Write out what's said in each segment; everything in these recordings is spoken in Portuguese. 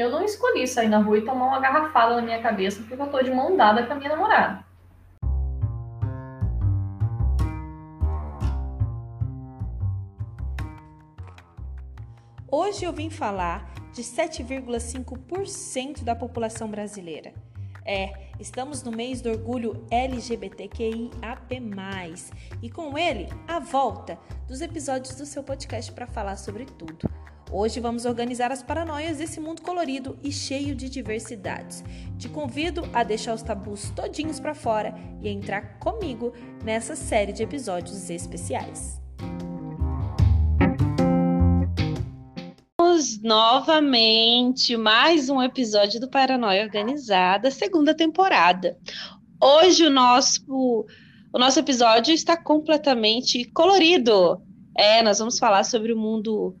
eu não escolhi sair na rua e tomar uma garrafada na minha cabeça porque eu tô de mão dada com a minha namorada. Hoje eu vim falar de 7,5% da população brasileira. É, estamos no mês do orgulho LGBTQIAP+, e com ele, a volta dos episódios do seu podcast para falar sobre tudo. Hoje vamos organizar as paranoias desse mundo colorido e cheio de diversidades. Te convido a deixar os tabus todinhos para fora e entrar comigo nessa série de episódios especiais. novamente mais um episódio do Paranoia Organizada, segunda temporada. Hoje o nosso o nosso episódio está completamente colorido. É, nós vamos falar sobre o mundo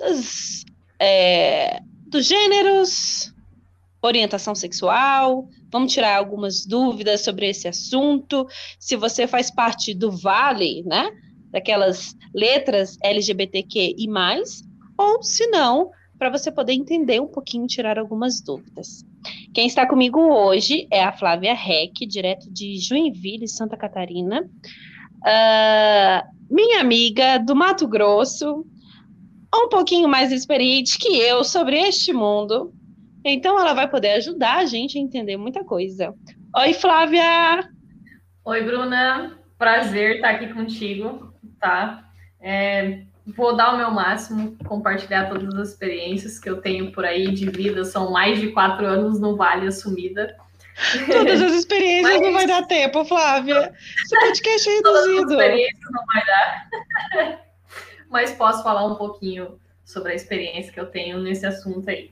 dos, é, dos gêneros, orientação sexual. Vamos tirar algumas dúvidas sobre esse assunto. Se você faz parte do Vale, né? Daquelas letras LGBTQ e mais, ou se não, para você poder entender um pouquinho, tirar algumas dúvidas. Quem está comigo hoje é a Flávia Reck, direto de Joinville, Santa Catarina. Uh, minha amiga do Mato Grosso, um pouquinho mais experiente que eu sobre este mundo. Então ela vai poder ajudar a gente a entender muita coisa. Oi, Flávia! Oi, Bruna. Prazer estar aqui contigo, tá? É, vou dar o meu máximo, compartilhar todas as experiências que eu tenho por aí de vida. São mais de quatro anos no Vale assumida. Todas as experiências Mas... não vai dar tempo, Flávia. Esse podcast é reduzido. Todas as experiências não vai dar. Mas posso falar um pouquinho sobre a experiência que eu tenho nesse assunto aí.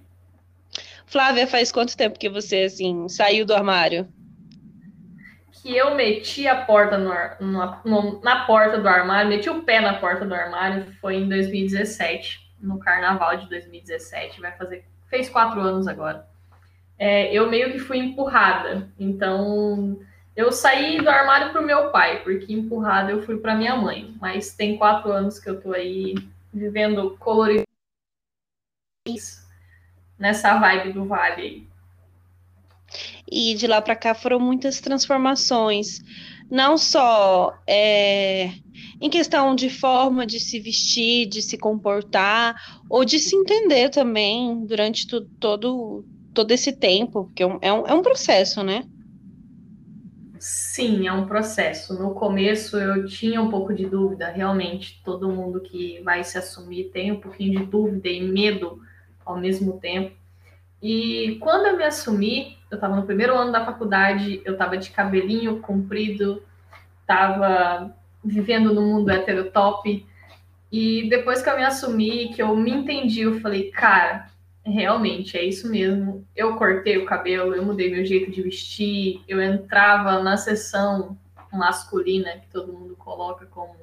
Flávia, faz quanto tempo que você assim saiu do armário? que eu meti a porta no, na, na porta do armário, meti o pé na porta do armário, foi em 2017, no carnaval de 2017, vai fazer, fez quatro anos agora. É, eu meio que fui empurrada, então eu saí do armário para o meu pai, porque empurrada eu fui para minha mãe, mas tem quatro anos que eu tô aí vivendo colorido nessa vibe do vale aí. E de lá para cá foram muitas transformações, não só é, em questão de forma de se vestir, de se comportar, ou de se entender também durante tu, todo, todo esse tempo, porque é um, é um processo, né? Sim, é um processo. No começo eu tinha um pouco de dúvida, realmente. Todo mundo que vai se assumir tem um pouquinho de dúvida e medo ao mesmo tempo. E quando eu me assumi, eu estava no primeiro ano da faculdade, eu estava de cabelinho comprido, estava vivendo no mundo heterotop. E depois que eu me assumi, que eu me entendi, eu falei, cara, realmente é isso mesmo. Eu cortei o cabelo, eu mudei meu jeito de vestir, eu entrava na sessão masculina, que todo mundo coloca como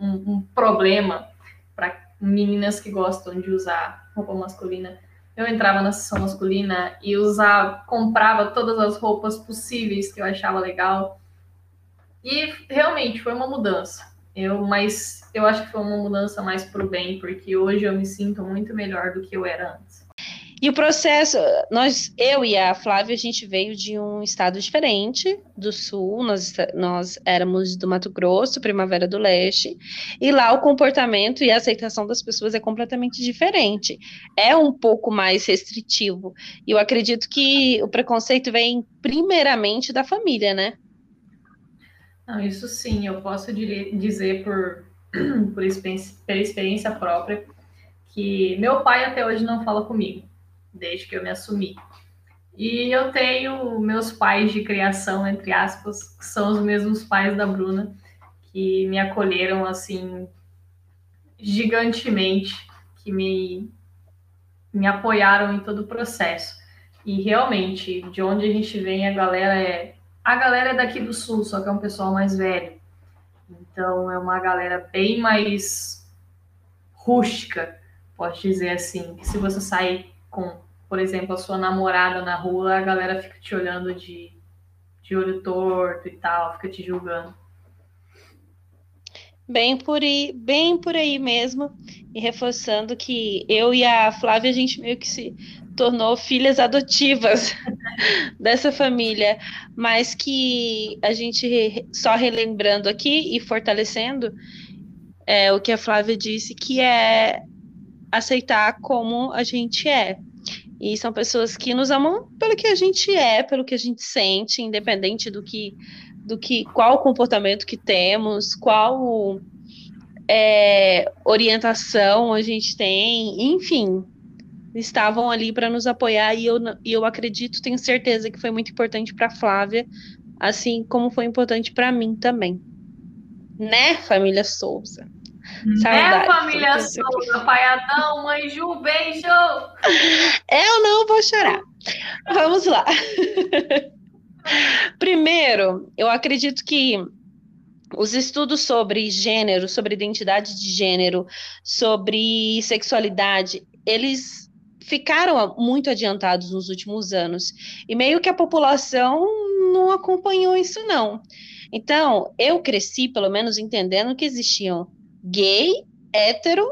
um, um problema para meninas que gostam de usar roupa masculina eu entrava na sessão masculina e usava, comprava todas as roupas possíveis que eu achava legal. E realmente foi uma mudança. Eu, mas eu acho que foi uma mudança mais pro bem, porque hoje eu me sinto muito melhor do que eu era antes. E o processo, nós, eu e a Flávia, a gente veio de um estado diferente do sul, nós, nós éramos do Mato Grosso, Primavera do Leste, e lá o comportamento e a aceitação das pessoas é completamente diferente. É um pouco mais restritivo. E eu acredito que o preconceito vem primeiramente da família, né? Não, isso sim, eu posso dizer por, por experiência, por experiência própria que meu pai até hoje não fala comigo desde que eu me assumi. E eu tenho meus pais de criação, entre aspas, que são os mesmos pais da Bruna, que me acolheram assim gigantemente, que me, me apoiaram em todo o processo. E realmente, de onde a gente vem, a galera é. A galera é daqui do sul, só que é um pessoal mais velho. Então é uma galera bem mais rústica, pode dizer assim. Que se você sair com por exemplo, a sua namorada na rua, a galera fica te olhando de, de olho torto e tal, fica te julgando. Bem por aí, bem por aí mesmo, e reforçando que eu e a Flávia, a gente meio que se tornou filhas adotivas dessa família, mas que a gente só relembrando aqui e fortalecendo é, o que a Flávia disse, que é aceitar como a gente é. E são pessoas que nos amam pelo que a gente é, pelo que a gente sente, independente do que, do que qual comportamento que temos, qual é, orientação a gente tem, enfim, estavam ali para nos apoiar e eu, e eu acredito, tenho certeza que foi muito importante para Flávia, assim como foi importante para mim também. Né, família Souza? Né, Saudade, é, família Souza, Pai Adão, Mãe Ju, beijo! Eu não vou chorar. Vamos lá. Primeiro, eu acredito que os estudos sobre gênero, sobre identidade de gênero, sobre sexualidade, eles ficaram muito adiantados nos últimos anos. E meio que a população não acompanhou isso, não. Então, eu cresci, pelo menos, entendendo que existiam gay, hétero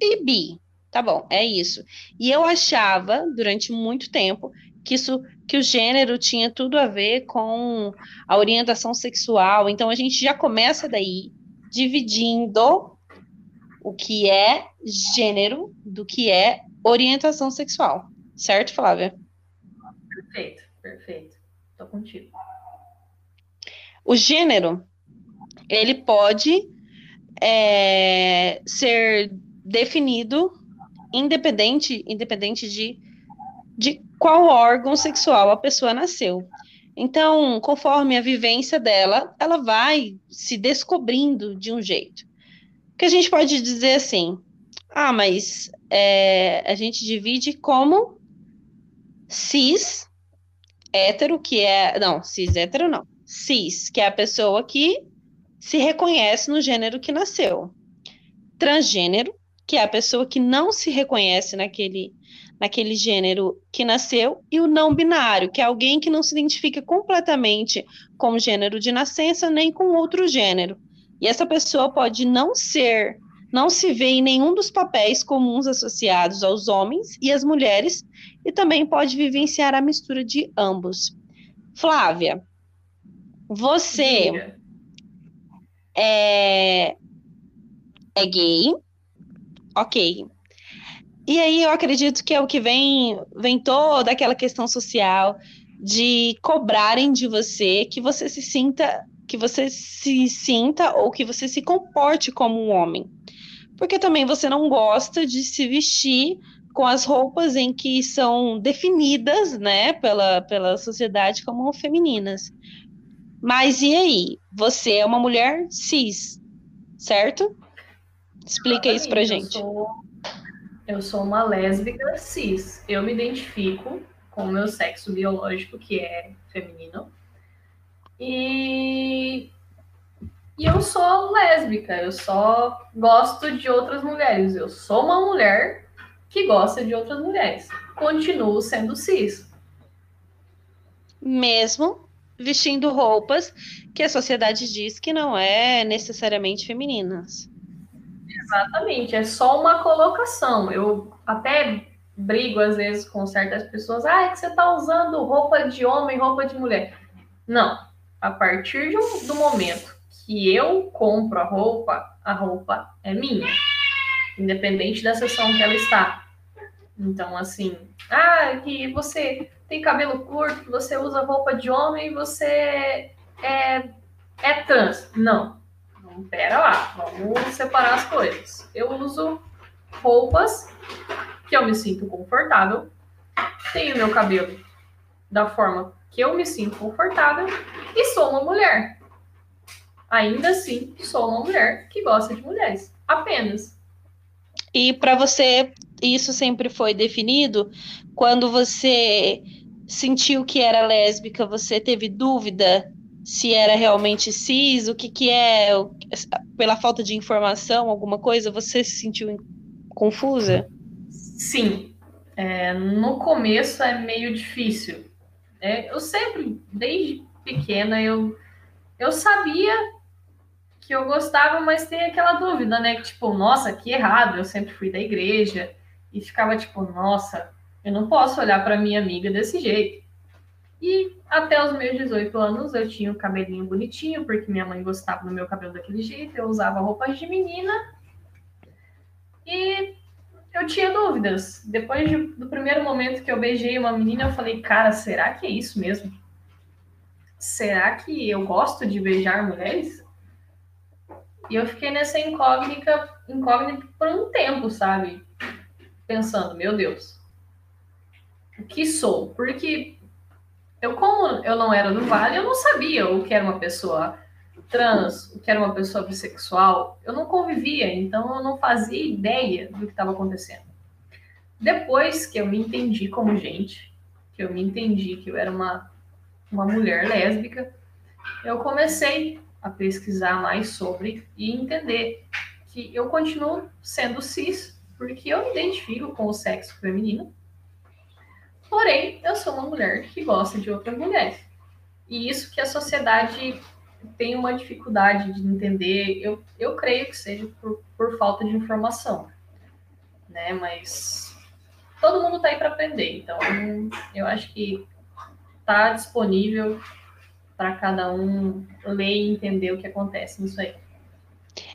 e bi. Tá bom, é isso. E eu achava, durante muito tempo, que isso que o gênero tinha tudo a ver com a orientação sexual. Então a gente já começa daí dividindo o que é gênero do que é orientação sexual. Certo, Flávia? Perfeito, perfeito. Tô contigo. O gênero, ele pode é, ser definido independente, independente de, de qual órgão sexual a pessoa nasceu. Então, conforme a vivência dela, ela vai se descobrindo de um jeito. Que a gente pode dizer assim: ah, mas é, a gente divide como cis hétero, que é. Não, cis hétero não. Cis, que é a pessoa que se reconhece no gênero que nasceu. Transgênero, que é a pessoa que não se reconhece naquele, naquele gênero que nasceu, e o não binário, que é alguém que não se identifica completamente com o gênero de nascença nem com outro gênero. E essa pessoa pode não ser, não se ver em nenhum dos papéis comuns associados aos homens e às mulheres, e também pode vivenciar a mistura de ambos. Flávia, você é, é gay, ok. E aí eu acredito que é o que vem, vem toda aquela questão social de cobrarem de você que você se sinta, que você se sinta ou que você se comporte como um homem. Porque também você não gosta de se vestir com as roupas em que são definidas, né, pela, pela sociedade como femininas. Mas e aí? Você é uma mulher cis, certo? Explica isso pra gente. Eu sou, eu sou uma lésbica cis. Eu me identifico com o meu sexo biológico, que é feminino. E, e eu sou lésbica, eu só gosto de outras mulheres. Eu sou uma mulher que gosta de outras mulheres. Continuo sendo cis. Mesmo vestindo roupas que a sociedade diz que não é necessariamente femininas. Exatamente, é só uma colocação. Eu até brigo às vezes com certas pessoas, ah, é que você está usando roupa de homem, roupa de mulher. Não, a partir um, do momento que eu compro a roupa, a roupa é minha, independente da seção que ela está. Então, assim, ah, que você tem cabelo curto, que você usa roupa de homem, você é, é trans. Não, pera lá, vamos separar as coisas. Eu uso roupas que eu me sinto confortável, tenho meu cabelo da forma que eu me sinto confortável e sou uma mulher. Ainda assim, sou uma mulher que gosta de mulheres, apenas. E para você, isso sempre foi definido quando você sentiu que era lésbica, você teve dúvida se era realmente cis, o que, que é, pela falta de informação, alguma coisa, você se sentiu confusa? Sim. É, no começo é meio difícil. É, eu sempre, desde pequena, eu, eu sabia que eu gostava, mas tem aquela dúvida, né? Que, tipo, nossa, que errado, eu sempre fui da igreja. E ficava tipo, nossa, Eu não posso olhar para minha amiga desse jeito. E até os meus 18 anos eu tinha o cabelinho bonitinho, porque minha mãe gostava do meu cabelo daquele jeito, eu usava roupas de menina. E eu tinha dúvidas. Depois de, do primeiro momento que eu beijei uma menina, eu falei, cara, será que é isso mesmo? Será que eu gosto de beijar mulheres? E eu fiquei nessa incógnita, incógnita por um tempo, sabe? Pensando, meu Deus, o que sou? Porque eu, como eu não era do Vale, eu não sabia o que era uma pessoa trans, o que era uma pessoa bissexual. Eu não convivia, então eu não fazia ideia do que estava acontecendo. Depois que eu me entendi como gente, que eu me entendi que eu era uma, uma mulher lésbica, eu comecei a pesquisar mais sobre e entender que eu continuo sendo cis, porque eu me identifico com o sexo feminino, porém eu sou uma mulher que gosta de outras mulheres. E isso que a sociedade tem uma dificuldade de entender, eu, eu creio que seja por, por falta de informação, né? Mas todo mundo está aí para aprender, então eu acho que está disponível para cada um ler e entender o que acontece nisso aí.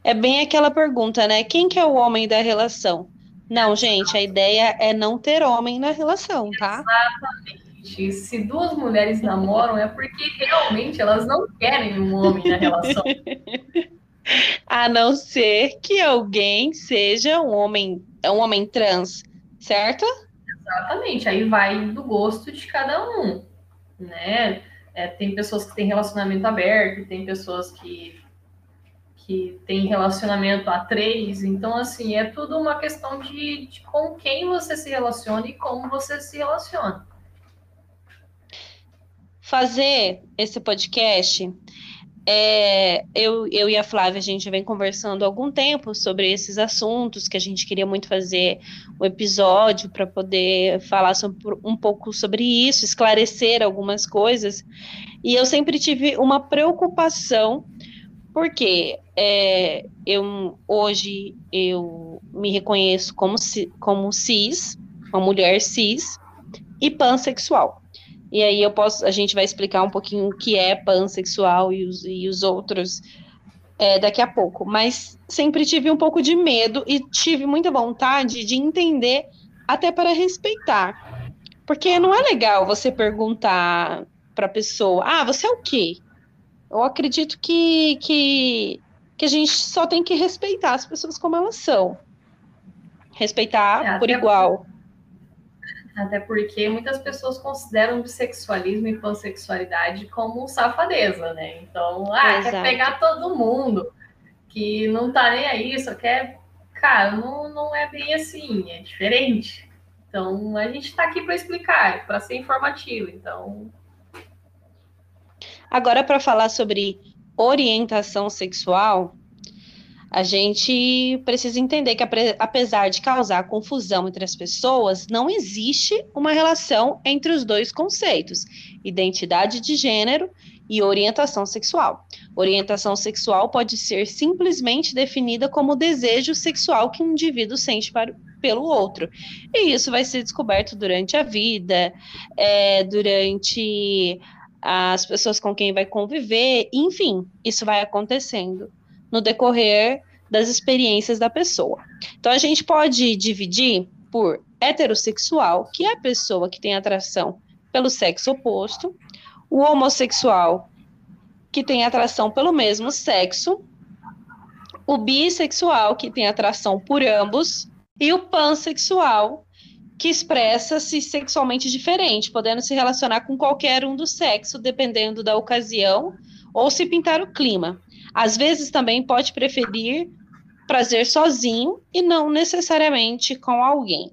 É bem aquela pergunta, né? Quem que é o homem da relação? Não, gente, a ideia é não ter homem na relação, tá? Exatamente. Se duas mulheres namoram é porque realmente elas não querem um homem na relação. a não ser que alguém seja um homem, um homem trans, certo? Exatamente. Aí vai do gosto de cada um, né? É, tem pessoas que têm relacionamento aberto, tem pessoas que, que têm relacionamento a três. Então, assim, é tudo uma questão de, de com quem você se relaciona e como você se relaciona. Fazer esse podcast é, eu, eu e a Flávia, a gente vem conversando há algum tempo sobre esses assuntos, que a gente queria muito fazer um episódio para poder falar sobre, um pouco sobre isso, esclarecer algumas coisas. E eu sempre tive uma preocupação, porque é, eu, hoje eu me reconheço como, como cis, uma mulher cis e pansexual. E aí eu posso, a gente vai explicar um pouquinho o que é pansexual e os, e os outros é, daqui a pouco. Mas sempre tive um pouco de medo e tive muita vontade de entender, até para respeitar. Porque não é legal você perguntar para a pessoa, ah, você é o quê? Eu acredito que, que, que a gente só tem que respeitar as pessoas como elas são. Respeitar é, por igual. Até porque muitas pessoas consideram bissexualismo e pansexualidade como safadeza, né? Então, ah, Exato. quer pegar todo mundo que não tá nem aí, só quer. Cara, não, não é bem assim, é diferente. Então, a gente está aqui para explicar, para ser informativo. Então. Agora, para falar sobre orientação sexual, a gente precisa entender que, apesar de causar confusão entre as pessoas, não existe uma relação entre os dois conceitos, identidade de gênero e orientação sexual. Orientação sexual pode ser simplesmente definida como desejo sexual que um indivíduo sente para, pelo outro. E isso vai ser descoberto durante a vida, é, durante as pessoas com quem vai conviver, enfim, isso vai acontecendo no decorrer das experiências da pessoa. Então, a gente pode dividir por heterossexual, que é a pessoa que tem atração pelo sexo oposto, o homossexual, que tem atração pelo mesmo sexo, o bissexual, que tem atração por ambos, e o pansexual, que expressa-se sexualmente diferente, podendo se relacionar com qualquer um do sexo, dependendo da ocasião, ou se pintar o clima. Às vezes também pode preferir prazer sozinho e não necessariamente com alguém.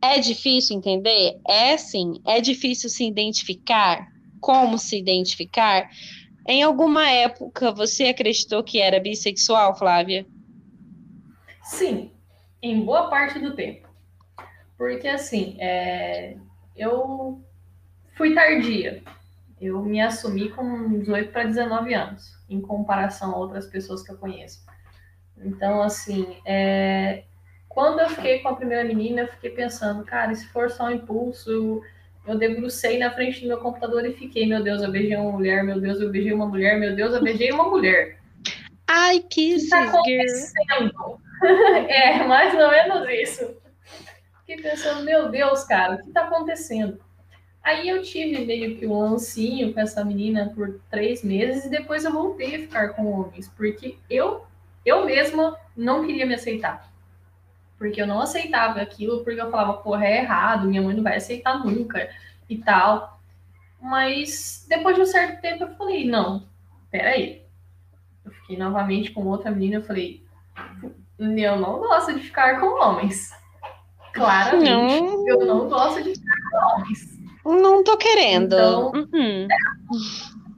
É difícil entender? É sim. É difícil se identificar? Como se identificar? Em alguma época você acreditou que era bissexual, Flávia? Sim, em boa parte do tempo. Porque assim, é... eu fui tardia. Eu me assumi com 18 para 19 anos em comparação a outras pessoas que eu conheço. Então, assim, é... quando eu fiquei com a primeira menina, eu fiquei pensando, cara, se for só um impulso, eu, debrucei na frente do meu computador e fiquei, meu Deus, eu beijei uma mulher, meu Deus, eu beijei uma mulher, meu Deus, eu beijei uma mulher. Ai, que isso, tá acontecendo? é, mais ou menos isso. Fiquei pensando, meu Deus, cara, o que tá acontecendo? Aí eu tive meio que um lancinho com essa menina por três meses e depois eu voltei a ficar com homens, porque eu, eu mesma não queria me aceitar. Porque eu não aceitava aquilo, porque eu falava, porra, é errado, minha mãe não vai aceitar nunca e tal. Mas depois de um certo tempo eu falei, não, peraí. Eu fiquei novamente com outra menina, eu falei, eu não gosto de ficar com homens. Claramente, não. eu não gosto de ficar com homens. Não tô querendo. Então, uh -uh.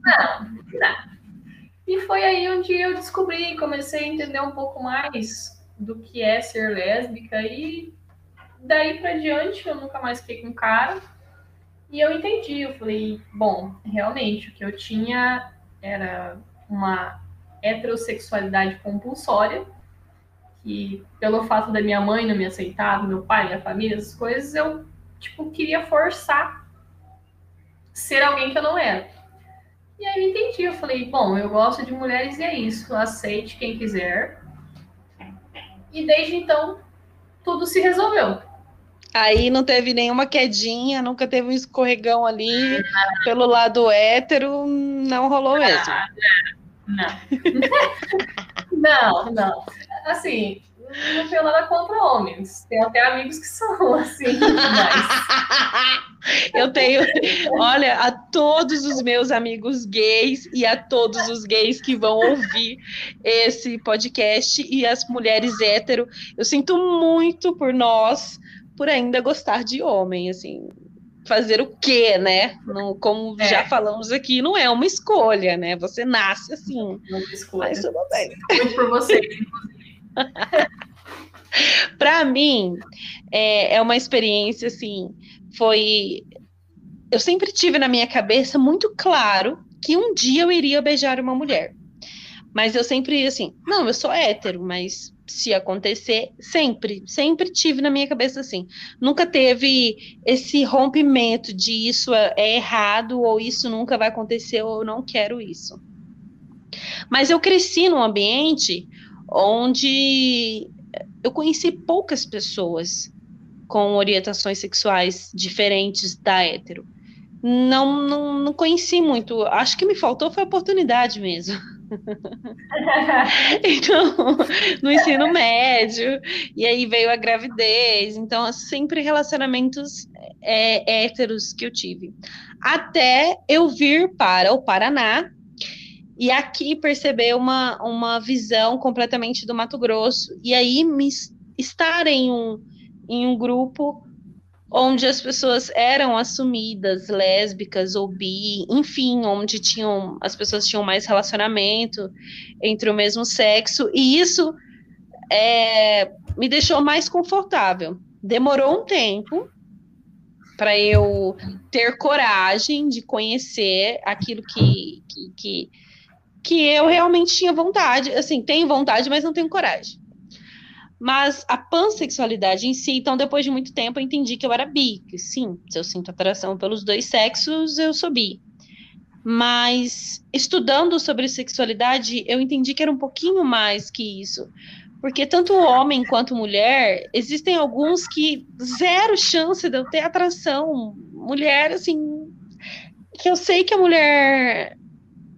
Não, não. E foi aí onde eu descobri, comecei a entender um pouco mais do que é ser lésbica e daí para diante eu nunca mais fiquei com cara. E eu entendi, eu falei, bom, realmente o que eu tinha era uma heterossexualidade compulsória, que pelo fato da minha mãe não me aceitar, do meu pai, minha família, essas coisas, eu tipo queria forçar ser alguém que eu não era. E aí eu entendi, eu falei, bom, eu gosto de mulheres e é isso, aceite quem quiser. E desde então, tudo se resolveu. Aí não teve nenhuma quedinha, nunca teve um escorregão ali pelo lado hétero, não rolou mesmo. Não, não, não. Assim, não tenho nada contra homens. Tenho até amigos que são assim, mas... Eu tenho, olha, a todos os meus amigos gays e a todos os gays que vão ouvir esse podcast e as mulheres hétero, eu sinto muito por nós, por ainda gostar de homem, assim, fazer o quê, né? Não, como é. já falamos aqui, não é uma escolha, né? Você nasce assim. Não é uma escolha. Mas tudo bem. Muito por você, inclusive. para mim, é, é uma experiência assim. Foi. Eu sempre tive na minha cabeça muito claro que um dia eu iria beijar uma mulher. Mas eu sempre, assim, não, eu sou hétero, mas se acontecer, sempre, sempre tive na minha cabeça assim. Nunca teve esse rompimento de isso é, é errado, ou isso nunca vai acontecer, ou eu não quero isso. Mas eu cresci num ambiente onde eu conheci poucas pessoas com orientações sexuais diferentes da hétero. Não, não, não conheci muito. Acho que me faltou foi oportunidade mesmo. então, no ensino médio, e aí veio a gravidez. Então, sempre relacionamentos é, héteros que eu tive. Até eu vir para o Paraná e aqui perceber uma, uma visão completamente do Mato Grosso, e aí me, estar em um, em um grupo onde as pessoas eram assumidas lésbicas ou bi, enfim, onde tinham as pessoas tinham mais relacionamento entre o mesmo sexo, e isso é, me deixou mais confortável. Demorou um tempo para eu ter coragem de conhecer aquilo que, que, que que eu realmente tinha vontade, assim, tenho vontade, mas não tenho coragem. Mas a pansexualidade em si, então, depois de muito tempo, eu entendi que eu era bi, que sim, se eu sinto atração pelos dois sexos, eu sou bi. Mas estudando sobre sexualidade, eu entendi que era um pouquinho mais que isso. Porque tanto homem quanto mulher, existem alguns que zero chance de eu ter atração. Mulher, assim, que eu sei que a mulher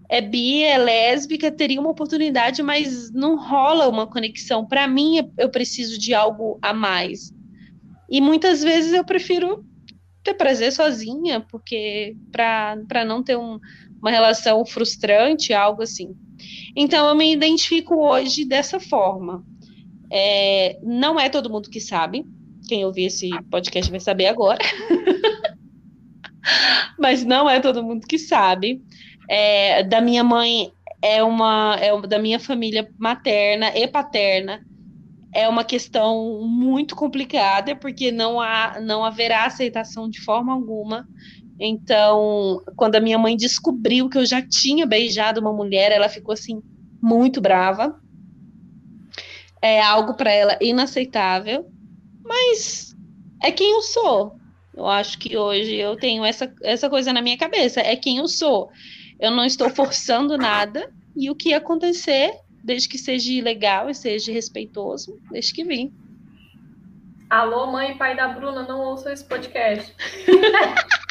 é bi, é lésbica, teria uma oportunidade, mas não rola uma conexão. Para mim, eu preciso de algo a mais. E muitas vezes eu prefiro ter prazer sozinha, porque para não ter um, uma relação frustrante, algo assim. Então, eu me identifico hoje dessa forma. É, não é todo mundo que sabe. Quem ouvir esse podcast vai saber agora. Mas não é todo mundo que sabe é, da minha mãe é uma é da minha família materna e paterna é uma questão muito complicada porque não há não haverá aceitação de forma alguma então quando a minha mãe descobriu que eu já tinha beijado uma mulher ela ficou assim muito brava é algo para ela inaceitável, mas é quem eu sou. Eu acho que hoje eu tenho essa, essa coisa na minha cabeça, é quem eu sou. Eu não estou forçando nada, e o que acontecer, desde que seja legal e seja respeitoso, desde que vim. Alô, mãe e pai da Bruna, não ouçam esse podcast.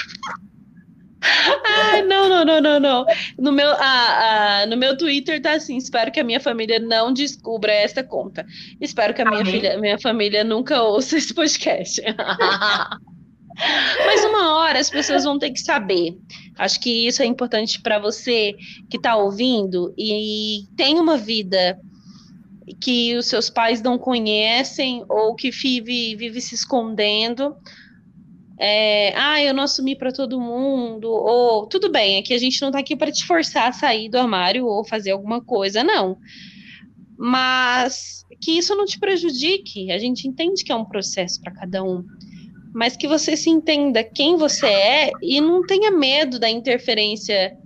Ai, não, não, não, não, não. No meu, ah, ah, no meu Twitter tá assim: espero que a minha família não descubra esta conta. Espero que a minha, filha, minha família nunca ouça esse podcast. Mas uma hora as pessoas vão ter que saber. Acho que isso é importante para você que está ouvindo e tem uma vida que os seus pais não conhecem ou que vive, vive se escondendo. É, ah, eu não assumi para todo mundo, ou tudo bem, que a gente não está aqui para te forçar a sair do armário ou fazer alguma coisa, não. Mas que isso não te prejudique, a gente entende que é um processo para cada um mas que você se entenda quem você é e não tenha medo da interferência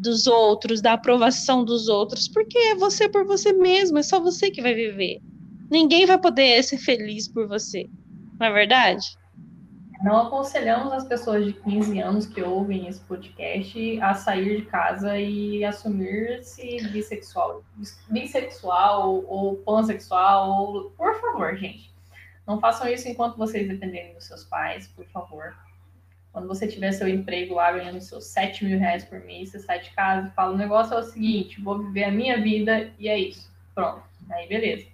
dos outros, da aprovação dos outros, porque é você por você mesmo, é só você que vai viver. Ninguém vai poder ser feliz por você. Não é verdade? Não aconselhamos as pessoas de 15 anos que ouvem esse podcast a sair de casa e assumir-se bissexual, bissexual ou pansexual. Ou... Por favor, gente não façam isso enquanto vocês dependerem dos seus pais, por favor. Quando você tiver seu emprego lá ganhando seus 7 mil reais por mês, você sai de casa e fala: o negócio é o seguinte, vou viver a minha vida e é isso. Pronto. Aí beleza.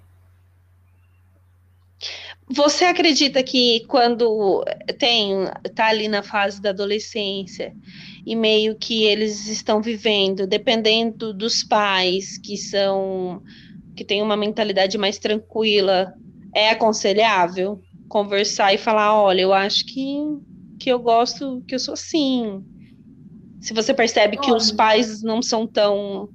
Você acredita que quando tem tá ali na fase da adolescência e meio que eles estão vivendo, dependendo dos pais que são que têm uma mentalidade mais tranquila, é aconselhável conversar e falar, olha, eu acho que, que eu gosto, que eu sou assim. Se você percebe que os pais não são tão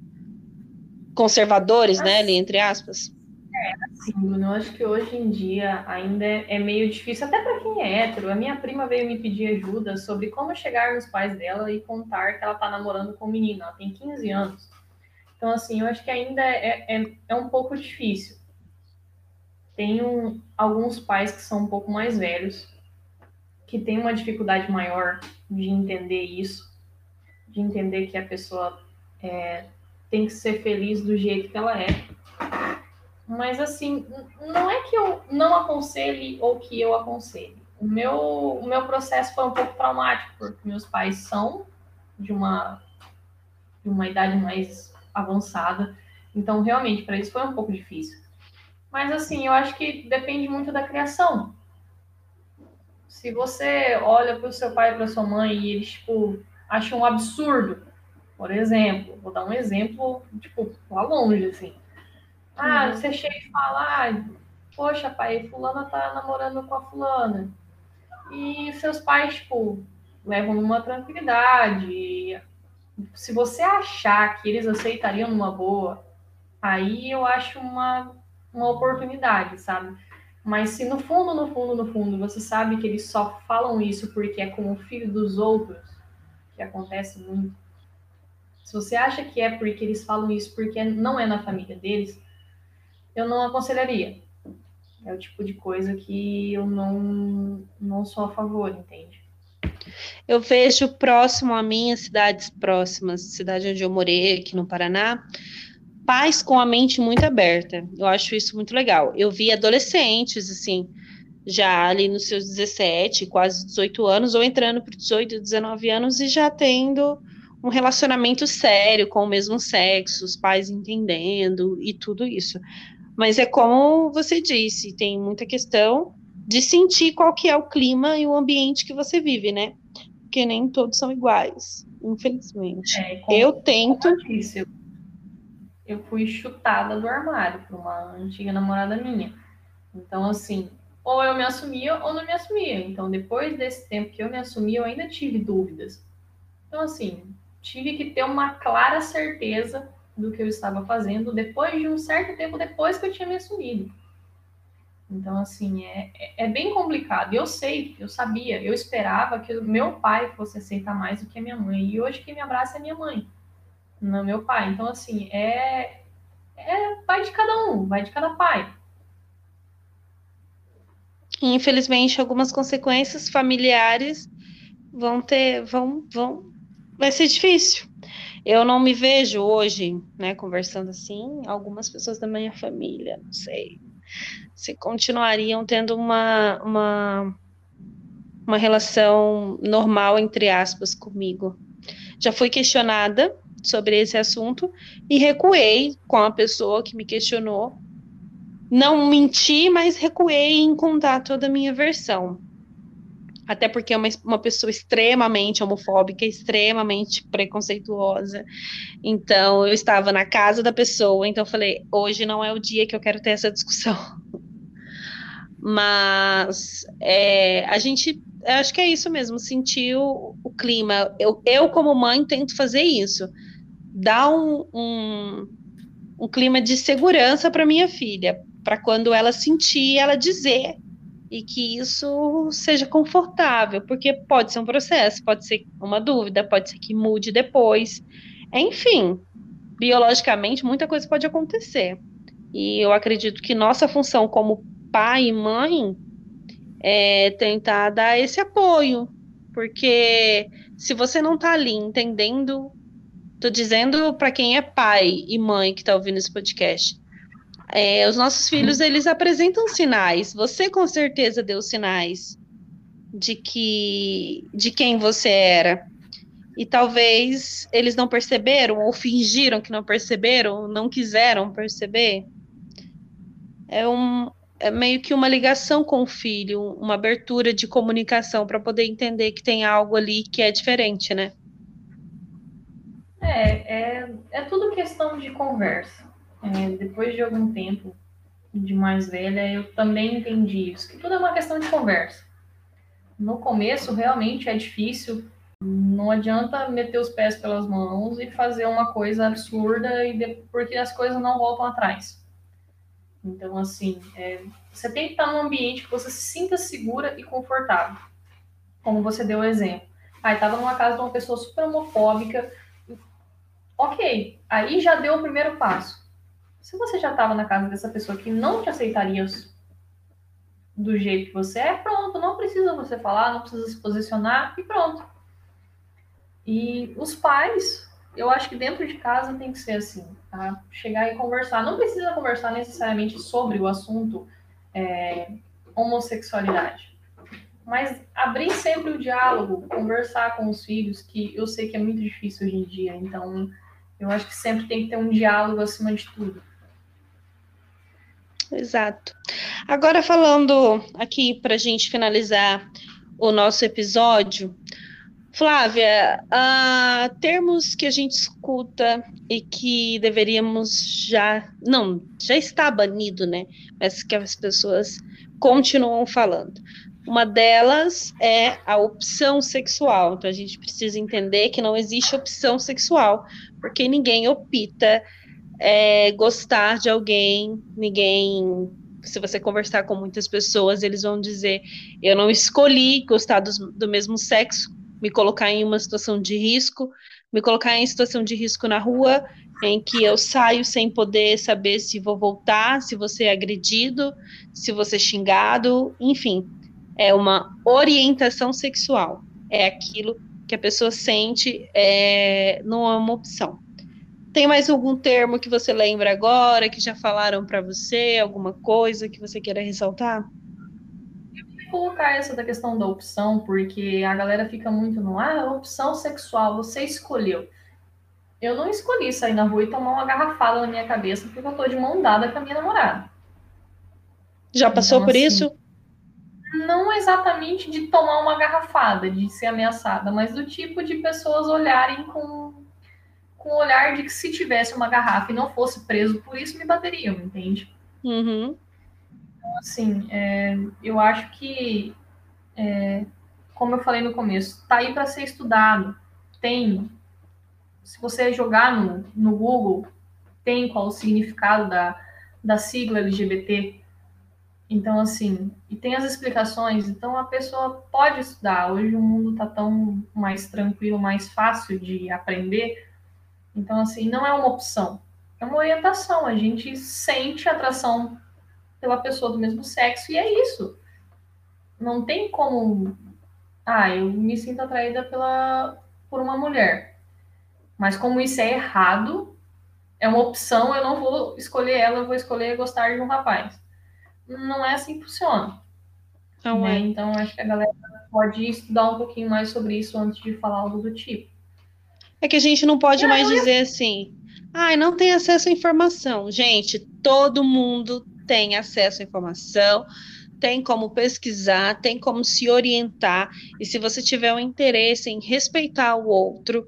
conservadores, né, ali, entre aspas. É, assim, eu acho que hoje em dia ainda é meio difícil, até para quem é hétero. A minha prima veio me pedir ajuda sobre como chegar nos pais dela e contar que ela tá namorando com um menino. Ela tem 15 anos. Então, assim, eu acho que ainda é, é, é um pouco difícil. Tenho alguns pais que são um pouco mais velhos, que têm uma dificuldade maior de entender isso, de entender que a pessoa é, tem que ser feliz do jeito que ela é. Mas, assim, não é que eu não aconselhe ou que eu aconselhe. O meu, o meu processo foi um pouco traumático, porque meus pais são de uma, de uma idade mais avançada. Então, realmente, para eles foi um pouco difícil. Mas assim, eu acho que depende muito da criação. Se você olha para o seu pai e para sua mãe e eles tipo acham um absurdo, por exemplo, vou dar um exemplo, tipo, lá longe assim. Ah, uhum. você chega e fala, ah, poxa, pai, fulana tá namorando com a fulana. E seus pais, tipo, levam numa tranquilidade. Se você achar que eles aceitariam numa boa, aí eu acho uma uma oportunidade, sabe? Mas se no fundo, no fundo, no fundo, você sabe que eles só falam isso porque é com o filho dos outros, que acontece muito. Se você acha que é porque eles falam isso porque não é na família deles, eu não aconselharia. É o tipo de coisa que eu não, não sou a favor, entende? Eu vejo próximo a mim, cidades próximas, cidade onde eu morei, aqui no Paraná, pais com a mente muito aberta. Eu acho isso muito legal. Eu vi adolescentes, assim, já ali nos seus 17, quase 18 anos, ou entrando para 18, 19 anos e já tendo um relacionamento sério com o mesmo sexo, os pais entendendo e tudo isso. Mas é como você disse, tem muita questão de sentir qual que é o clima e o ambiente que você vive, né? Porque nem todos são iguais, infelizmente. É, eu tento. Eu fui chutada do armário por uma antiga namorada minha. Então, assim, ou eu me assumia ou não me assumia. Então, depois desse tempo que eu me assumi, eu ainda tive dúvidas. Então, assim, tive que ter uma clara certeza do que eu estava fazendo depois de um certo tempo depois que eu tinha me assumido. Então, assim, é, é, é bem complicado. Eu sei, eu sabia, eu esperava que o meu pai fosse aceitar mais do que a minha mãe. E hoje quem me abraça é minha mãe no meu pai. Então, assim, é, é, vai de cada um, vai de cada pai. Infelizmente, algumas consequências familiares vão ter, vão, vão, vai ser difícil. Eu não me vejo hoje, né, conversando assim, algumas pessoas da minha família, não sei, se continuariam tendo uma, uma, uma relação normal, entre aspas, comigo. Já fui questionada sobre esse assunto e recuei com a pessoa que me questionou. Não menti, mas recuei em contar toda a minha versão. Até porque é uma, uma pessoa extremamente homofóbica, extremamente preconceituosa. Então, eu estava na casa da pessoa, então eu falei: hoje não é o dia que eu quero ter essa discussão. Mas é, a gente acho que é isso mesmo, sentir o, o clima. Eu, eu, como mãe, tento fazer isso dar um, um, um clima de segurança para minha filha, para quando ela sentir, ela dizer e que isso seja confortável, porque pode ser um processo, pode ser uma dúvida, pode ser que mude depois. Enfim, biologicamente muita coisa pode acontecer. E eu acredito que nossa função como pai e mãe é tentar dar esse apoio, porque se você não está ali entendendo Tô dizendo para quem é pai e mãe que está ouvindo esse podcast. É, os nossos filhos, eles apresentam sinais. Você com certeza deu sinais de que de quem você era. E talvez eles não perceberam ou fingiram que não perceberam, não quiseram perceber. É um é meio que uma ligação com o filho, uma abertura de comunicação para poder entender que tem algo ali que é diferente, né? É, é, é tudo questão de conversa. É, depois de algum tempo de mais velha, eu também entendi isso, que tudo é uma questão de conversa. No começo, realmente é difícil, não adianta meter os pés pelas mãos e fazer uma coisa absurda e de, porque as coisas não voltam atrás. Então, assim, é, você tem que estar num ambiente que você se sinta segura e confortável. Como você deu o exemplo. Aí, estava numa casa de uma pessoa super homofóbica, Ok, aí já deu o primeiro passo. Se você já estava na casa dessa pessoa que não te aceitaria do jeito que você é, pronto, não precisa você falar, não precisa se posicionar e pronto. E os pais, eu acho que dentro de casa tem que ser assim, tá? Chegar e conversar. Não precisa conversar necessariamente sobre o assunto é, homossexualidade, mas abrir sempre o diálogo, conversar com os filhos, que eu sei que é muito difícil hoje em dia, então eu acho que sempre tem que ter um diálogo acima de tudo. Exato. Agora, falando aqui para a gente finalizar o nosso episódio, Flávia, uh, termos que a gente escuta e que deveríamos já. Não, já está banido, né? Mas que as pessoas continuam falando. Uma delas é a opção sexual. Então a gente precisa entender que não existe opção sexual, porque ninguém opta é, gostar de alguém, ninguém. Se você conversar com muitas pessoas, eles vão dizer: eu não escolhi gostar do, do mesmo sexo, me colocar em uma situação de risco, me colocar em situação de risco na rua, em que eu saio sem poder saber se vou voltar, se vou ser agredido, se vou ser xingado, enfim é uma orientação sexual. É aquilo que a pessoa sente, é, não é uma opção. Tem mais algum termo que você lembra agora, que já falaram para você, alguma coisa que você queira ressaltar? Eu colocar essa da questão da opção, porque a galera fica muito no, ah, opção sexual, você escolheu. Eu não escolhi sair na rua e tomar uma garrafada na minha cabeça porque eu tô de mão dada com a minha namorada. Já passou então, por assim, isso? Não exatamente de tomar uma garrafada, de ser ameaçada, mas do tipo de pessoas olharem com, com o olhar de que se tivesse uma garrafa e não fosse preso por isso, me bateriam, entende? Uhum. Então, assim, é, eu acho que, é, como eu falei no começo, tá aí para ser estudado. Tem, se você jogar no, no Google, tem qual o significado da, da sigla LGBT, então, assim, e tem as explicações, então a pessoa pode estudar. Hoje o mundo está tão mais tranquilo, mais fácil de aprender. Então, assim, não é uma opção, É uma orientação. A gente sente atração pela pessoa do mesmo sexo e é isso. Não tem como. Ah, eu me sinto atraída pela, por uma mulher. Mas como isso é errado, é uma opção, eu não vou escolher ela, eu vou escolher gostar de um rapaz. Não é assim que funciona. Não né? é. Então, acho que a galera pode estudar um pouquinho mais sobre isso antes de falar algo do tipo. É que a gente não pode mais dizer assim, ai, ah, não tem acesso à informação. Gente, todo mundo tem acesso à informação, tem como pesquisar, tem como se orientar, e se você tiver um interesse em respeitar o outro,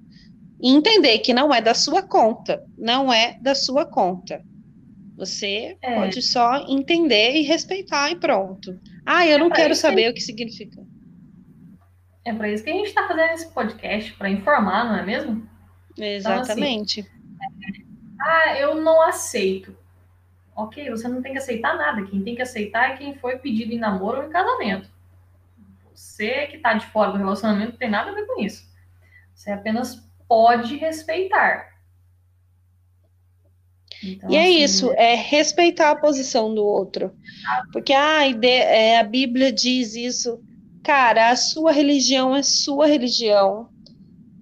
entender que não é da sua conta, não é da sua conta. Você é. pode só entender e respeitar e pronto. Ah, eu é não quero saber que... o que significa. É para isso que a gente está fazendo esse podcast, para informar, não é mesmo? Exatamente. Então, assim, ah, eu não aceito. Ok, você não tem que aceitar nada. Quem tem que aceitar é quem foi pedido em namoro ou em casamento. Você que está de fora do relacionamento não tem nada a ver com isso. Você apenas pode respeitar. Então, e é assim, isso, é respeitar a posição do outro. Porque ah, a Bíblia diz isso. Cara, a sua religião é sua religião.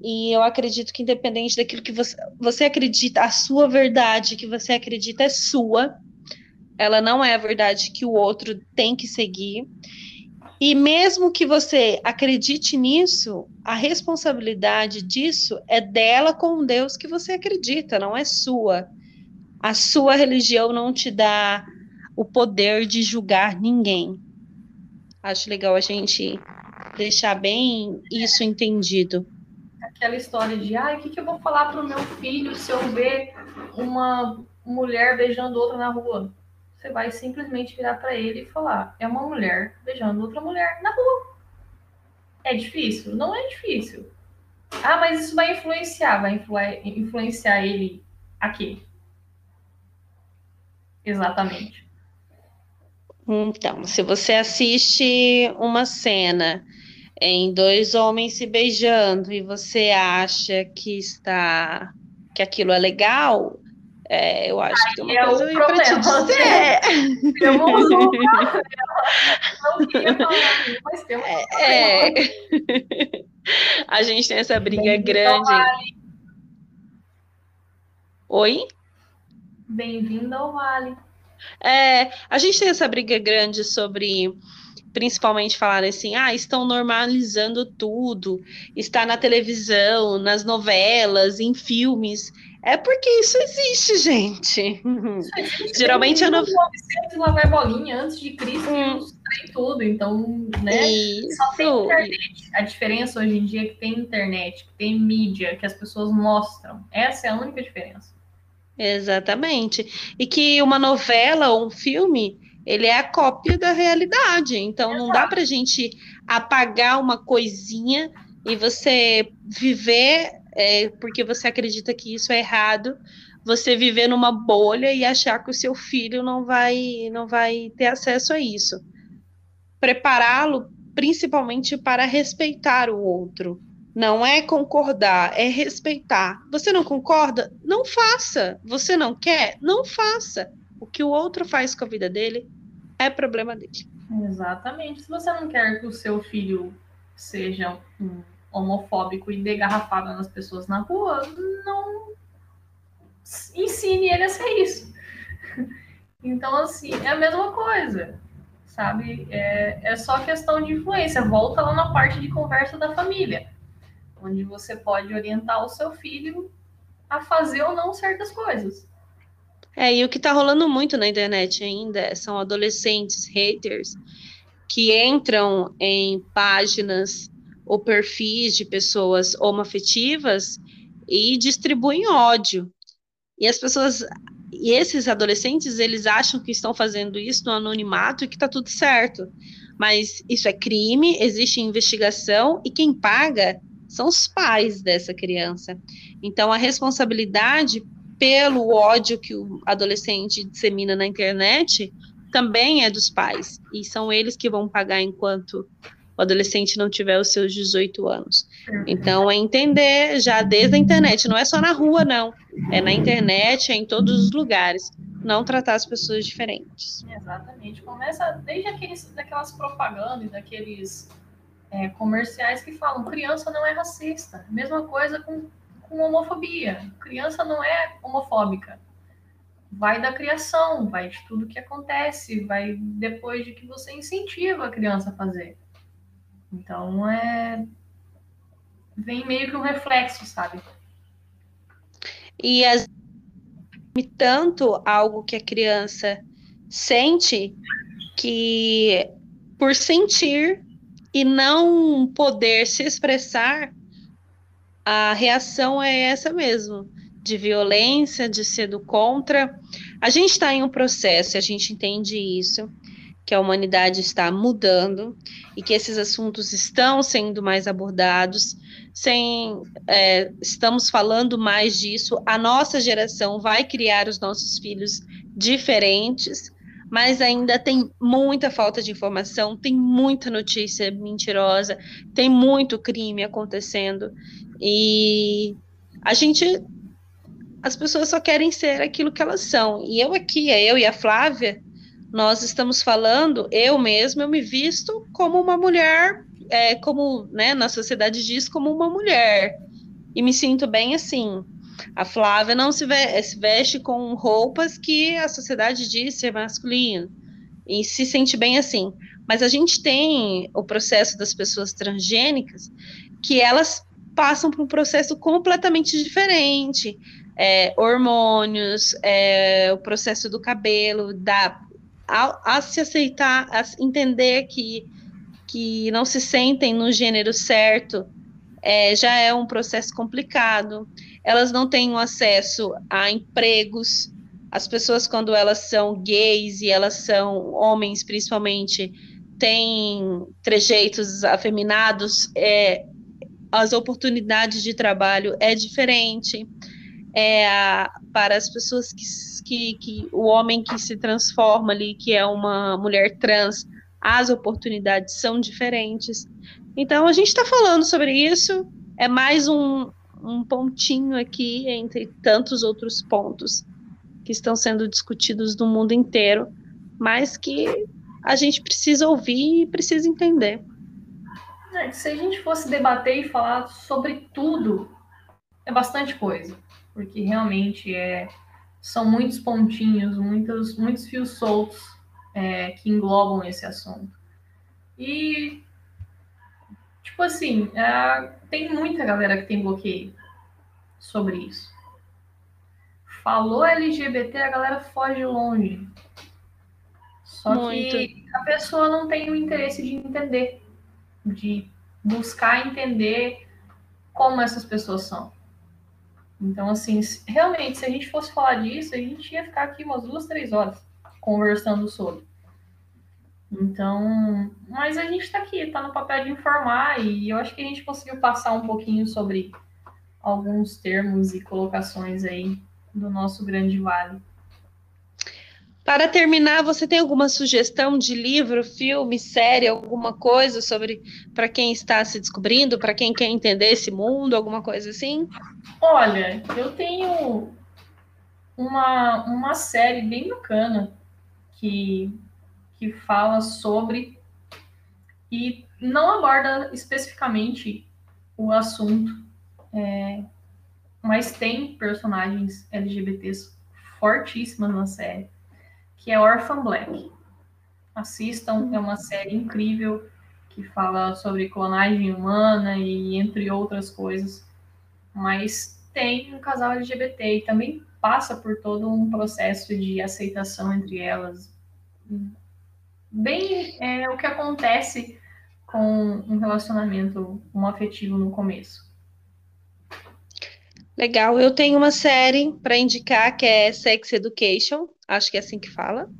E eu acredito que, independente daquilo que você, você acredita, a sua verdade que você acredita é sua. Ela não é a verdade que o outro tem que seguir. E mesmo que você acredite nisso, a responsabilidade disso é dela com o Deus que você acredita, não é sua. A sua religião não te dá o poder de julgar ninguém. Acho legal a gente deixar bem isso entendido aquela história de, ah, o que, que eu vou falar para o meu filho se eu ver uma mulher beijando outra na rua? Você vai simplesmente virar para ele e falar, é uma mulher beijando outra mulher na rua. É difícil? Não é difícil. Ah, mas isso vai influenciar, vai influ influenciar ele aqui. Exatamente. Então, se você assiste uma cena em dois homens se beijando e você acha que está que aquilo é legal, é, eu acho que tem uma é coisa aí te dizer. Eu não mas tem é, é. A gente tem essa briga grande. Vale. Oi? Bem-vindo ao Vale. É, a gente tem essa briga grande sobre principalmente falarem assim, ah, estão normalizando tudo, está na televisão, nas novelas, em filmes. É porque isso existe, gente. Isso existe. Geralmente a novela. lá vai bolinha antes de Cristo hum. e tudo. Então, né? Isso. Só tem internet. A diferença hoje em dia é que tem internet, que tem mídia, que as pessoas mostram. Essa é a única diferença. Exatamente. E que uma novela ou um filme ele é a cópia da realidade. Então não dá para a gente apagar uma coisinha e você viver é, porque você acredita que isso é errado, você viver numa bolha e achar que o seu filho não vai não vai ter acesso a isso. Prepará-lo principalmente para respeitar o outro. Não é concordar, é respeitar. Você não concorda? Não faça. Você não quer? Não faça. O que o outro faz com a vida dele é problema dele. Exatamente. Se você não quer que o seu filho seja um homofóbico e dê garrafada nas pessoas na rua, não ensine ele a ser isso. Então, assim, é a mesma coisa, sabe? É, é só questão de influência. Volta lá na parte de conversa da família, onde você pode orientar o seu filho a fazer ou não certas coisas. É, e o que está rolando muito na internet ainda são adolescentes, haters, que entram em páginas ou perfis de pessoas homoafetivas e distribuem ódio. E as pessoas, e esses adolescentes, eles acham que estão fazendo isso no anonimato e que está tudo certo. Mas isso é crime, existe investigação e quem paga são os pais dessa criança. Então a responsabilidade pelo ódio que o adolescente dissemina na internet também é dos pais. E são eles que vão pagar enquanto o adolescente não tiver os seus 18 anos. Então, é entender já desde a internet, não é só na rua, não. É na internet, é em todos os lugares. Não tratar as pessoas diferentes. Exatamente. Começa desde aqueles, daquelas propagandas, daqueles é, comerciais que falam criança não é racista. Mesma coisa com, com homofobia. Criança não é homofóbica. Vai da criação, vai de tudo que acontece, vai depois de que você incentiva a criança a fazer. Então é vem meio que um reflexo, sabe? E as tanto algo que a criança sente que por sentir e não poder se expressar, a reação é essa mesmo, de violência, de ser do contra. A gente está em um processo, a gente entende isso que a humanidade está mudando e que esses assuntos estão sendo mais abordados, sem, é, estamos falando mais disso. A nossa geração vai criar os nossos filhos diferentes, mas ainda tem muita falta de informação, tem muita notícia mentirosa, tem muito crime acontecendo e a gente as pessoas só querem ser aquilo que elas são. E eu aqui, eu e a Flávia, nós estamos falando, eu mesma, eu me visto como uma mulher, é, como né, na sociedade diz, como uma mulher. E me sinto bem assim. A Flávia não se veste, com roupas que a sociedade diz ser masculino. E se sente bem assim. Mas a gente tem o processo das pessoas transgênicas que elas passam por um processo completamente diferente. É, hormônios, é, o processo do cabelo, da a, a se aceitar, a entender que, que não se sentem no gênero certo, é, já é um processo complicado. Elas não têm acesso a empregos. As pessoas, quando elas são gays e elas são homens, principalmente, têm trejeitos afeminados, é, as oportunidades de trabalho é diferente. É, para as pessoas que que, que o homem que se transforma ali, que é uma mulher trans, as oportunidades são diferentes. Então, a gente está falando sobre isso, é mais um, um pontinho aqui entre tantos outros pontos que estão sendo discutidos no mundo inteiro, mas que a gente precisa ouvir e precisa entender. É, se a gente fosse debater e falar sobre tudo, é bastante coisa, porque realmente é são muitos pontinhos, muitos, muitos fios soltos é, que englobam esse assunto. E, tipo assim, é, tem muita galera que tem bloqueio sobre isso. Falou LGBT, a galera foge longe. Só Muito. que a pessoa não tem o interesse de entender, de buscar entender como essas pessoas são. Então, assim, realmente, se a gente fosse falar disso, a gente ia ficar aqui umas duas, três horas conversando sobre. Então, mas a gente está aqui, está no papel de informar, e eu acho que a gente conseguiu passar um pouquinho sobre alguns termos e colocações aí do nosso grande vale. Para terminar, você tem alguma sugestão de livro, filme, série, alguma coisa sobre para quem está se descobrindo, para quem quer entender esse mundo, alguma coisa assim? Olha, eu tenho uma, uma série bem bacana que, que fala sobre e não aborda especificamente o assunto, é, mas tem personagens LGBTs fortíssimas na série que é Orphan Black. Assistam, é uma série incrível que fala sobre clonagem humana e entre outras coisas. Mas tem um casal LGBT e também passa por todo um processo de aceitação entre elas. Bem é o que acontece com um relacionamento um afetivo no começo. Legal, eu tenho uma série para indicar que é Sex Education, acho que é assim que fala.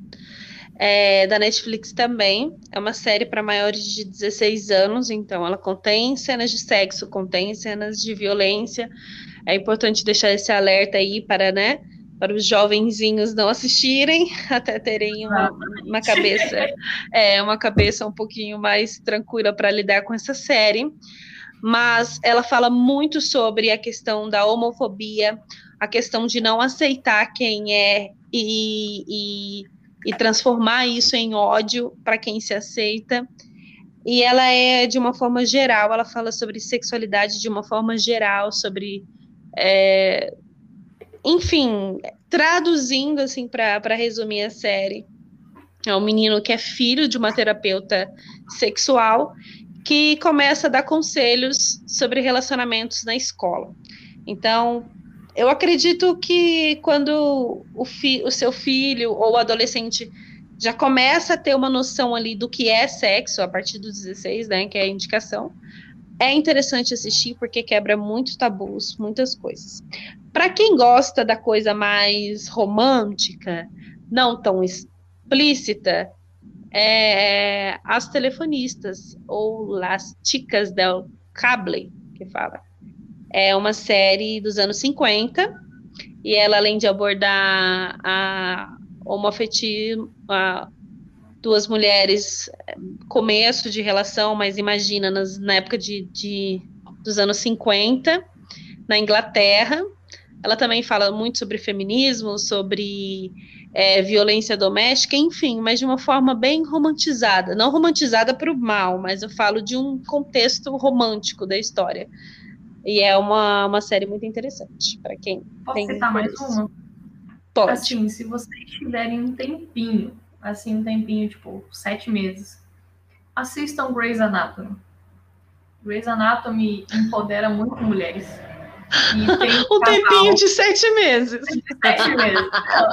É, da Netflix também. É uma série para maiores de 16 anos, então ela contém cenas de sexo, contém cenas de violência. É importante deixar esse alerta aí para, né, para os jovenzinhos não assistirem, até terem uma, uma cabeça, é, uma cabeça um pouquinho mais tranquila para lidar com essa série. Mas ela fala muito sobre a questão da homofobia, a questão de não aceitar quem é e, e, e transformar isso em ódio para quem se aceita. E ela é de uma forma geral, ela fala sobre sexualidade de uma forma geral, sobre é, enfim, traduzindo assim para resumir a série, é um menino que é filho de uma terapeuta sexual que começa a dar conselhos sobre relacionamentos na escola. Então, eu acredito que quando o, fi, o seu filho ou adolescente já começa a ter uma noção ali do que é sexo a partir dos 16, né, que é a indicação, é interessante assistir porque quebra muitos tabus, muitas coisas. Para quem gosta da coisa mais romântica, não tão explícita, é As Telefonistas, ou Las Chicas del Cable, que fala. É uma série dos anos 50, e ela, além de abordar a homoafetivo, duas mulheres, começo de relação, mas imagina, nas, na época de, de, dos anos 50, na Inglaterra. Ela também fala muito sobre feminismo, sobre é, violência doméstica, enfim, mas de uma forma bem romantizada. Não romantizada para o mal, mas eu falo de um contexto romântico da história. E é uma, uma série muito interessante para quem Posso tem. citar mais uma? Pode. Assim, se vocês tiverem um tempinho assim, um tempinho, tipo, sete meses. Assistam Grey's Anatomy. Grey's Anatomy empodera muito mulheres. um tempinho de sete meses. De sete meses.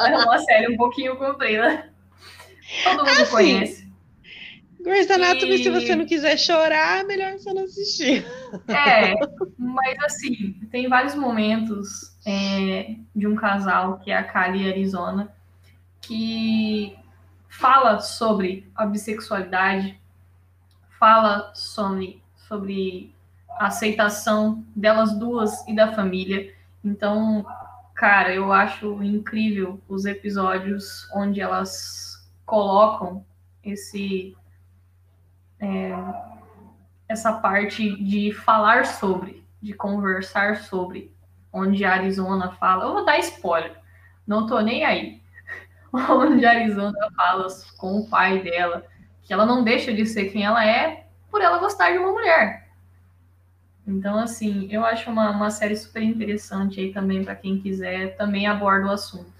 É uma série um pouquinho comprida. Todo mundo assim, conhece. Grey's Anatomy, e... se você não quiser chorar, é melhor você não assistir. É, mas assim, tem vários momentos é, de um casal, que é a Kali e a Arizona, que fala sobre a bissexualidade, fala sobre, sobre a aceitação delas duas e da família. Então, cara, eu acho incrível os episódios onde elas colocam esse é, essa parte de falar sobre, de conversar sobre, onde a Arizona fala, eu vou dar spoiler, não tô nem aí onde a Arizona fala com o pai dela que ela não deixa de ser quem ela é por ela gostar de uma mulher. Então, assim, eu acho uma, uma série super interessante aí também para quem quiser também aborda o assunto.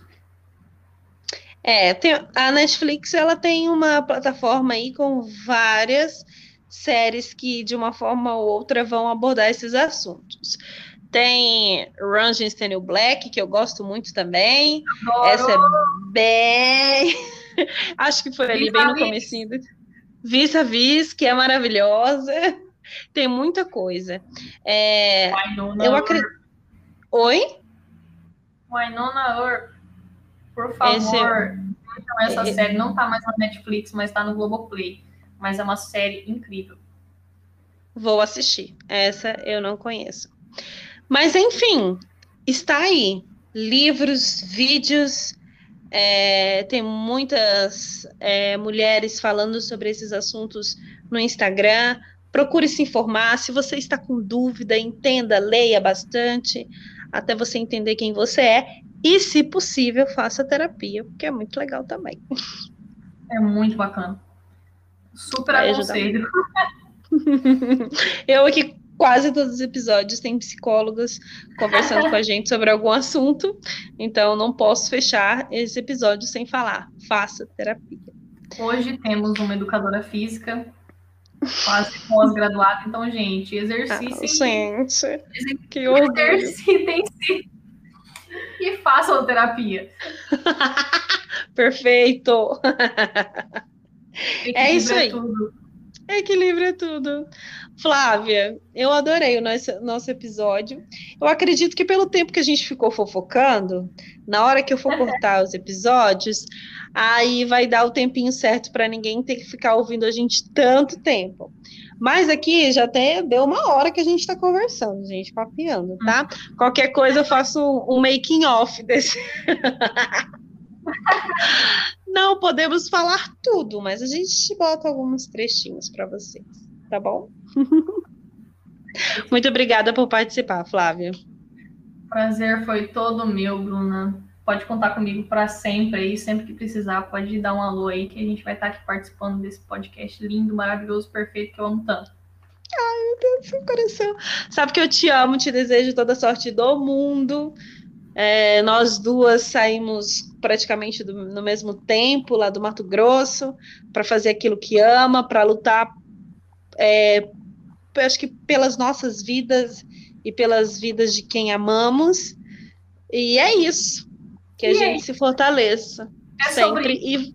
É, tem, a Netflix ela tem uma plataforma aí com várias séries que de uma forma ou outra vão abordar esses assuntos. Tem Range Steel Black, que eu gosto muito também. Adoro. Essa é bem. Acho que foi ali bem no comecinho. Do... Vis a Vis, que é maravilhosa. Tem muita coisa. É... Eu acredito. Oi? Winona Earp, por favor. Esse... Então, essa é... série não tá mais na Netflix, mas tá no Globoplay. Mas é uma série incrível. Vou assistir. Essa eu não conheço. Mas, enfim, está aí. Livros, vídeos, é, tem muitas é, mulheres falando sobre esses assuntos no Instagram. Procure se informar. Se você está com dúvida, entenda, leia bastante, até você entender quem você é. E, se possível, faça terapia, porque é muito legal também. É muito bacana. Super aconselho. Eu aqui quase todos os episódios tem psicólogos conversando com a gente sobre algum assunto, então não posso fechar esse episódio sem falar. Faça terapia. Hoje temos uma educadora física, quase pós-graduada, então, gente, exercício. Ah, gente, que orgulho. Exercitem-se e façam terapia. Perfeito! é isso aí. É tudo. Equilíbrio é tudo. Flávia, eu adorei o nosso, nosso episódio. Eu acredito que pelo tempo que a gente ficou fofocando, na hora que eu for cortar os episódios, aí vai dar o tempinho certo para ninguém ter que ficar ouvindo a gente tanto tempo. Mas aqui já até deu uma hora que a gente está conversando, gente, papiando, tá? Uhum. Qualquer coisa eu faço um making off desse. Não podemos falar tudo, mas a gente bota alguns trechinhos para vocês, tá bom? Muito obrigada por participar, Flávia. Prazer foi todo meu, Bruna. Pode contar comigo para sempre aí, sempre que precisar, pode dar um alô aí que a gente vai estar aqui participando desse podcast lindo, maravilhoso, perfeito que eu amo tanto. Ai, meu Deus seu coração. Sabe que eu te amo, te desejo toda a sorte do mundo. É, nós duas saímos praticamente do, no mesmo tempo lá do Mato Grosso para fazer aquilo que ama, para lutar, é, acho que pelas nossas vidas e pelas vidas de quem amamos. E é isso. Que a e gente se fortaleça é sempre. E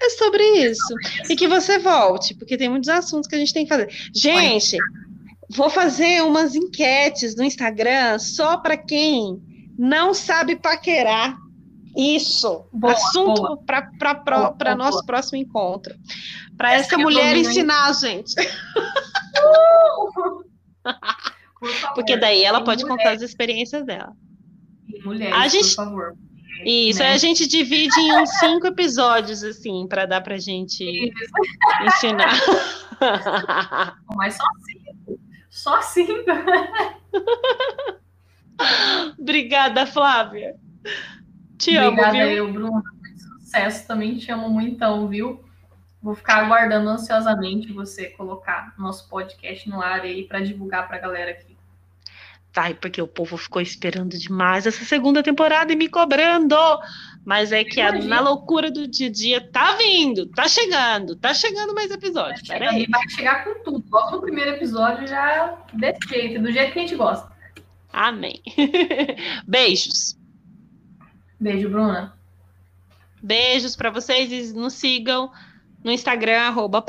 é sobre isso. E que você volte, porque tem muitos assuntos que a gente tem que fazer. Gente, vou fazer umas enquetes no Instagram só para quem não sabe paquerar. Isso, boa, assunto para nosso próximo encontro. Para essa, essa mulher ensinar a gente. Porque daí ela pode mulher. contar as experiências dela. Mulheres, a gente, por favor. Isso, né? a gente divide em uns cinco episódios, assim, para dar para gente Isso. ensinar. Mas só cinco. Só cinco. Obrigada, Flávia. Te Obrigada amo, viu? eu, Bruno. Sucesso, também te amo muito, então, viu? Vou ficar aguardando ansiosamente você colocar nosso podcast no ar aí para divulgar para a galera aqui. Vai, porque o povo ficou esperando demais essa segunda temporada e me cobrando. Mas é que a, na loucura do dia a dia tá vindo, tá chegando, tá chegando mais episódios. Vai chegar, vai chegar com tudo. Logo no primeiro episódio já desse jeito, do jeito que a gente gosta. Amém. Beijos. Beijo, Bruna. Beijos para vocês e nos sigam no Instagram, arroba.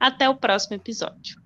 Até o próximo episódio.